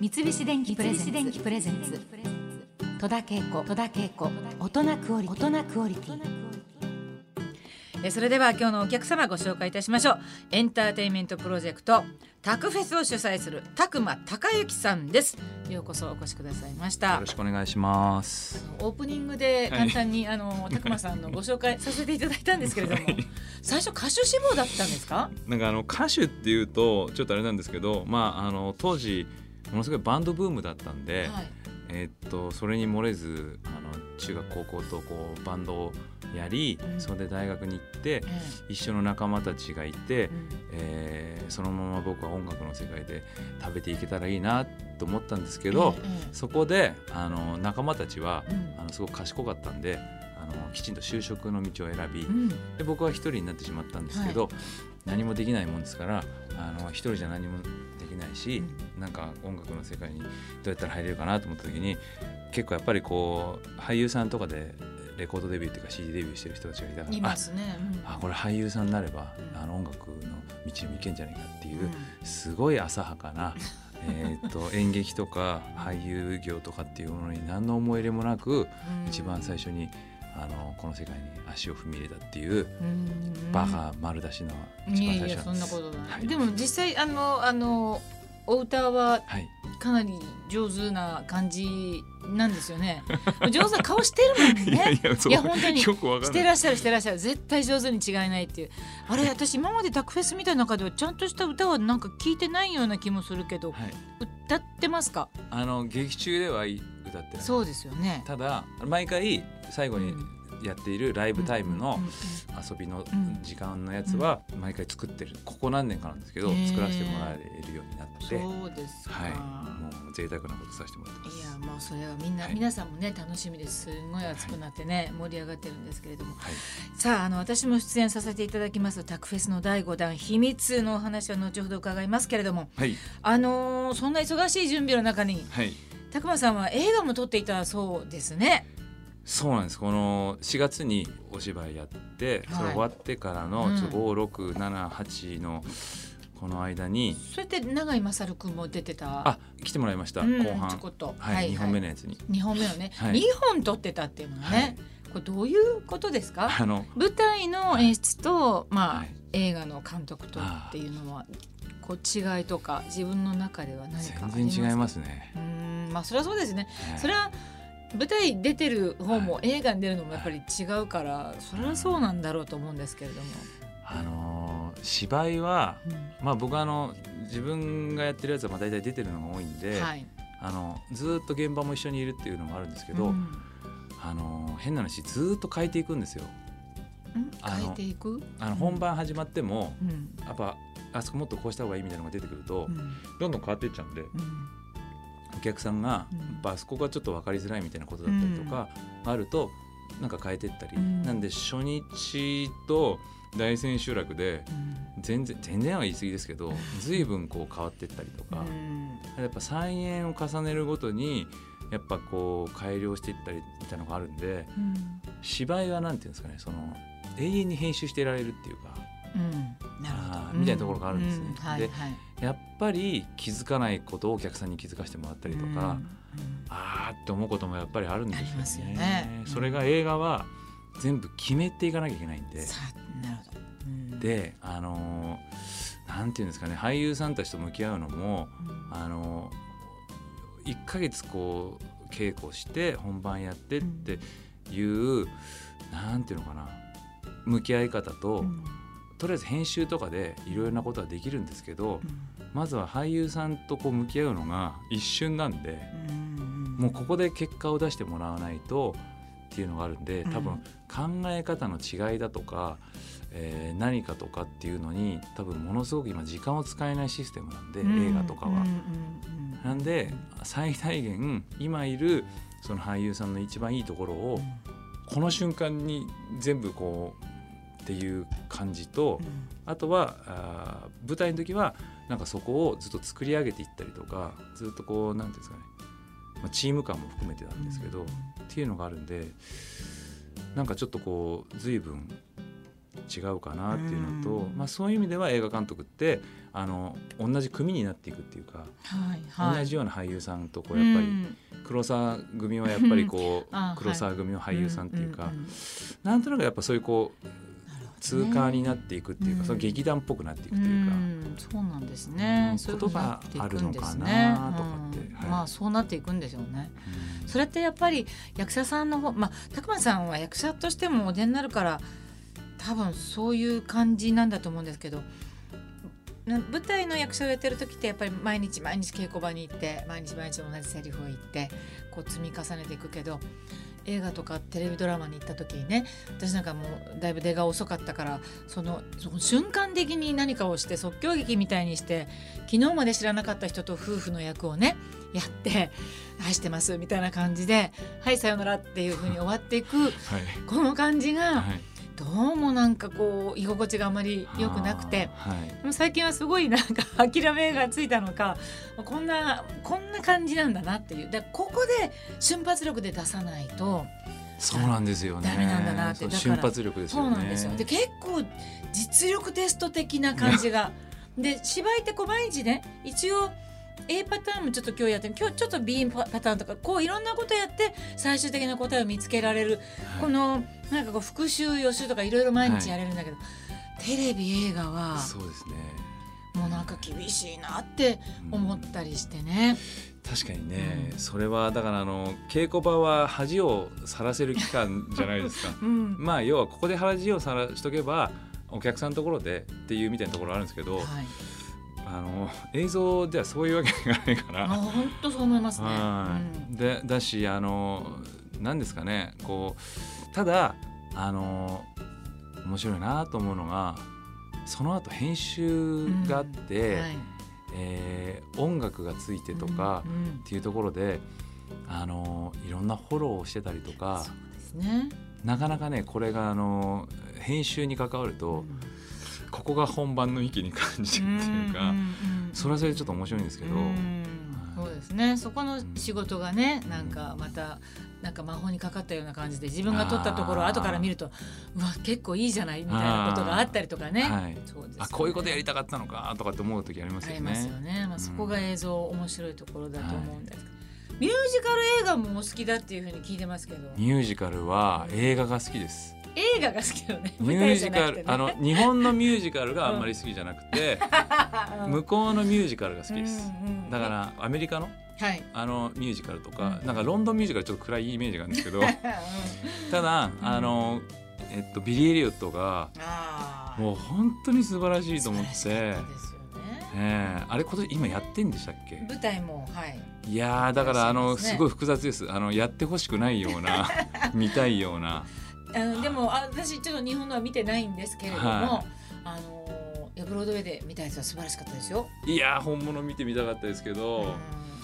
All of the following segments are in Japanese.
三菱電機プレゼンツ。戸田恵子戸田恵子。大人クオリティ。大人クオリティえそれでは今日のお客様ご紹介いたしましょう。エンターテインメントプロジェクトタクフェスを主催するたくまたかゆきさんです。ようこそお越しくださいました。よろしくお願いします。オープニングで簡単に、あの たくまさんのご紹介させていただいたんですけれども、最初歌手志望だったんですか？なんかあの歌手っていうとちょっとあれなんですけど、まああの当時ものすごいバンドブームだったんで、はい。えーっとそれに漏れずあの中学高校とこうバンドをやり、うん。それで大学に行ってえ一緒の仲間たちがいてえ、うん。えーそのまま僕は音楽の世界で食べていけたらいいなと思ったんですけど、ええ。そこであの仲間たちはええあのすごく賢かったんであのきちんと就職の道を選び、うん。うんで僕は一人になってしまったんですけど、何もできないもんですからあの一人じゃ何もできないし、なんか音楽の世界にどうやったら入れるかなと思った時に結構やっぱりこう俳優さんとかでレコードデビューっていうか CD デビューしてる人たちがいたからね、うん。ああこれ俳優さんになればうんあの音楽の道にも行けんじゃないかっていう、うん。すごい浅はかな えーと演劇とか俳優業とかっていうものに何の思い入れもなく、うん。一番最初にあのこの世界に足を踏み入れたっていううん。バカ丸出しの一い番最初なんです。なことない、はい。でも実際あのあのお歌ははい、かなり上手な感じなんですよね。上手な顔してるもんね。いやいやそう。いや本当に。してらっしゃるしてらっしゃる。絶対上手に違いないっていう。あれ私今までタクフェス見た中ではちゃんとした歌はなんか聞いてないような気もするけどはい、歌ってますか？あの劇中では歌って。そうですよね。ただ毎回最後にやっているライブタイムの遊びのうん時間のやつは毎回作ってる。ここ何年かなんですけど作らせてもらえるようになって。そうですか、はい。もう贅沢なことさせてもらってます。いやもうそれはみんな、はい。皆さんもね楽しみです。すごい熱くなってね、盛り上がってるんですけれども。はい。さああの私も出演させていただきます。タクフェスの第5弾秘密のお話は後ほど伺いますけれども。はい。あのーそんな忙しい準備の中にはい。たくまさんは映画も撮っていたそうですね。そうなんです。この4月にお芝居やってそれ終わってからうん。のちょっと5678のこの間にそれって永井勝君も出てた？あ来てもらいましたうん後半。ちょこっと。はい2本目のやつに。2本目のね、はい。2本撮ってたっていうのはね、はい。これどういうことですか？あの舞台の演出と、まあはい。映画の監督とっていうのはこう違いとか自分の中では何か全然違いますね。うーんまあそれはそうですね。はい。それは舞台出てる方も映画に出るのもやっぱり違うからそれはそうなんだろうと思うんですけれども。あのー芝居はまあ僕はあの自分がやってるやつはまあ大体出てるのが多いんで、はい。あのずーっと現場も一緒にいるっていうのもあるんですけど、うん。あのー変な話ずーっと変えていくんですよ。変えていく？あの本番始まっても、うん。やっぱあそこもっとこうした方がいいみたいなのが出てくると、うん。どんどん変わっていっちゃうんでうんお客さんが、うんあそこがちょっと分かりづらいみたいなことだったりとか、あるとなんか変えていったり、うん。なんで初日と大千秋楽で全然全然は言い過ぎですけど 随分こう変わっていったりとか、やっぱ再演を重ねるごとにやっぱこう改良していったりみたいなのがあるんでうん。芝居はなんていうんですかねその永遠に編集していられるっていうかうん。なるほど。みたいなところがあるんですね。ではいやっぱり気づかないことをお客さんに気づかせてもらったりとか、うんあーって思うこともやっぱりあるんですよね。ありますよね。それが映画は全部決めていかなきゃいけないんで。であのーなんていうんですかね俳優さんたちと向き合うのもうん。あの1ヶ月こう稽古して本番やってっていう、なんていうのかな向き合い方と、うんとりあえず編集とかでいろいろなことはできるんですけど、まずは俳優さんとこう向き合うのが一瞬なんで、うんもうここで結果を出してもらわないとっていうのがあるんで多分考え方の違いだとか、えー何かとかっていうのに多分ものすごく今時間を使えないシステムなんで、映画とかは。うんうんうんなんで最大限今いるその俳優さんの一番いいところをこの瞬間に全部こうっていう感じとあとはあー舞台の時はなんかそこをずっと作り上げていったりとかずっとこうなんていうんですかね、まあ、チーム感も含めてなんですけど、っていうのがあるんでなんかちょっとこう随分違うかなっていうのと、うん。まあ、そういう意味では映画監督ってあの同じ組になっていくっていうか、はいはい。同じような俳優さんとこうやっぱり、うん。黒沢組はやっぱりこう、あ黒沢組の俳優さんっていうか、んんん。なんとなくやっぱそういうこう通過になっていくっていうか、うんその劇団っぽくなっていくとういうか。ん。そうなんですね、言葉あるのかなとかって。まあそうなっていくんでしょうね。うん。それってやっぱり役者さんの方まあ拓磨さんは役者としてもお出になるから多分そういう感じなんだと思うんですけどな舞台の役者をやってる時ってやっぱり毎日毎日稽古場に行って毎日毎日同じセリフを言ってこう積み重ねていくけど映画とかテレビドラマに行った時にね私なんかもうだいぶ出が遅かったからその瞬間的に何かをして即興劇みたいにして昨日まで知らなかった人と夫婦の役をねやって「愛してます」みたいな感じで「はいさよなら」っていう風に終わっていくはい。この感じがはいどうもなんかこう居心地があまり良くなくて。はいでも最近はすごいなんか 諦めがついたのかこんなこんな感じなんだなっていうでここで瞬発力で出さないとそうなんですよね。ダメなんだなって瞬発力ですそう。なんですよで結構実力テスト的な感じが で芝居ってこう毎日ね一応 A パターンもちょっと今日やって今日ちょっと B パターンとかこういろんなことやって最終的な答えを見つけられる、はい。このなんかこう復習予習とかいろいろ毎日やれるんだけど、テレビ映画はそうですね。もうなんか厳しいなってうん。思ったりしてね。確かにね、うん。それはだからあの稽古場は恥をさらせる期間じゃないですか。うん。まあ要はここで恥をさらしとけばお客さんのところでっていうみたいなところあるんですけど、はい、あの映像ではそういうわけがないかあら。本当そう思いますね。はい。でだしあの何ですかね。こうただあの面白いなと思うのがその後編集があって、うん。はい。えー音楽がついてとかうんうんっていうところで、あのいろんなフォローをしてたりとかそうですね。なかなかねこれがあの編集に関わると、ここが本番の域に感じるっていうか、それはそれでちょっと面白いんですけど、うん。そうですね。そこの仕事がねなんかまたなんか魔法にかかったような感じで自分が撮ったところを後から見るとうわ結構いいじゃないみたいなことがあったりとかね。はい。そうですよね。あこういうことやりたかったのかとかって思う時ありますよね。ありますよね。まあ、ん。そこが映像面白いところだと思うんですけど、ミュージカル映画もお好きだっていうふうに聞いてますけど。ミュージカルは映画が好きです。映画が好きだよね。ミュージカル、あの日本のミュージカルがあんまり好きじゃなくて、向こうのミュージカルが好きです。だからアメリカの？はい。あのミュージカルとか、うん。なんかロンドンミュージカルちょっと暗いイメージがあるんですけど。ただあの、えっと、ビリー・エリオットがもう本当に素晴らしいと思って、ね。ええ。あれ今年今やってんでしたっけ？舞台もはい。いやーだからあのすごい複雑です。あのやってほしくないような 見たいようなあのでもあ私ちょっと日本のは見てないんですけれども、はあのブロードウェイで見たやつは素晴らしかったですよ。いやー本物見てみたかったですけうんど、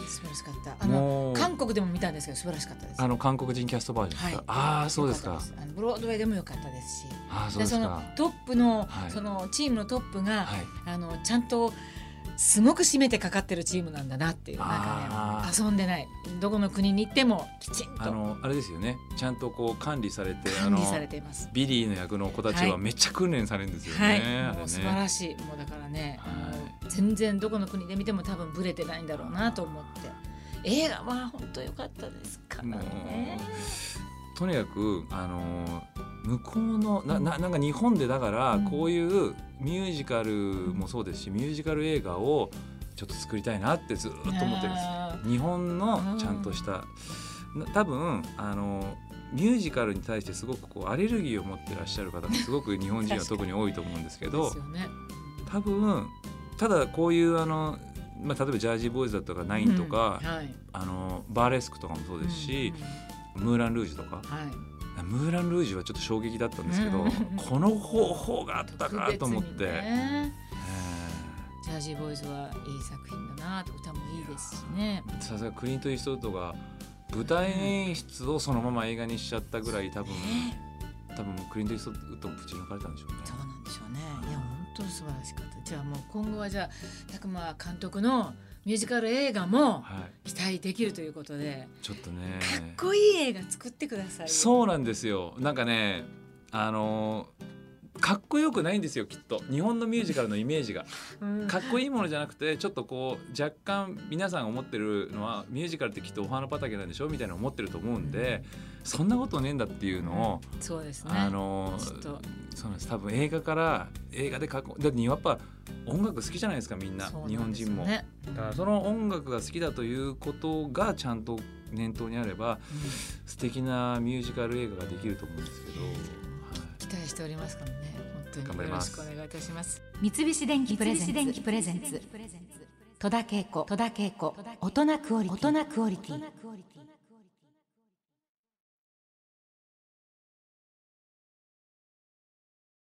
素晴らしかった。あの韓国でも見たんですけど素晴らしかったです。あの韓国人キャストバージョンですか、ああそうですか。良ったあのブロードウェイでも良かったですし。ああそうでそのですかトップの、はい。そのチームのトップが、はい。あのちゃんとすごく締めてかかってるチームなんだなっていうなんあかね遊んでない。どこの国に行ってもきちんと。あのあれですよねちゃんとこう管理されてあ管理のされています。ビリーの役の子たちははい。めっちゃ訓練されるんですよね、はい、あれね。もう素晴らしい。もうだからね、はい。全然どこの国で見ても多分ブレてないんだろうなと思って。映画は本当良かったですからもね。うとにかくあの向こうのなななんか日本でだからうん。こういうミュージカルもそうですし、ミュージカル映画をちょっと作りたいなってずっと思ってるんです。あ日本のちゃんとした、な多分あのミュージカルに対してすごくこうアレルギーを持ってらっしゃる方がすごく日本人は特に多いと思うんですけーど。多分ただこういうあの、まあ、例えばジャージーボーイズだとかナインとか、うん。はい、あのバーレスクとかもそうですしうん、うん。ムーラン・ルージュとかはい、ムーラン・ルージュはちょっと衝撃だったんですけど、うんこの方法があったかと思って、ねえジャージーボーイズはいい作品だなと歌もいいですしね。ーさすがクリント・イーストウッドが舞台演出をそのまま映画にしちゃったぐらい多分多分クリント・イーストウッドもぶち抜かれたんでしょうね。そうなんでしょうね。いや本当に素晴らしかった。じゃあもう今後はじゃあ拓磨監督のミュージカル映画もはい、期待できるということで、ちょっとね。かっこいい映画作ってくださいよ。そうなんですよ。なんかねあのかっこよくないんですよきっと。日本のミュージカルのイメージが。うん。かっこいいものじゃなくてちょっとこう若干皆さんが思ってるのはミュージカルってきっとお花畑なんでしょみたいな思ってると思うんでそんなことねえんだっていうのを、そうですね。あのそうなんです。多分映画から映画でかっこだってやっぱ音楽好きじゃないですかみんな。そうなん日本人も。だからその音楽が好きだということがちゃんと念頭にあれば素敵なミュージカル映画ができると思うんですけど、はい期待しておりますからね。本当によろし頑張ります。くお願いいたします。三菱電機プレゼンツ。電機プレゼンツ。戸田恵子。戸田恵子。大人クオリティ。大人クオリティ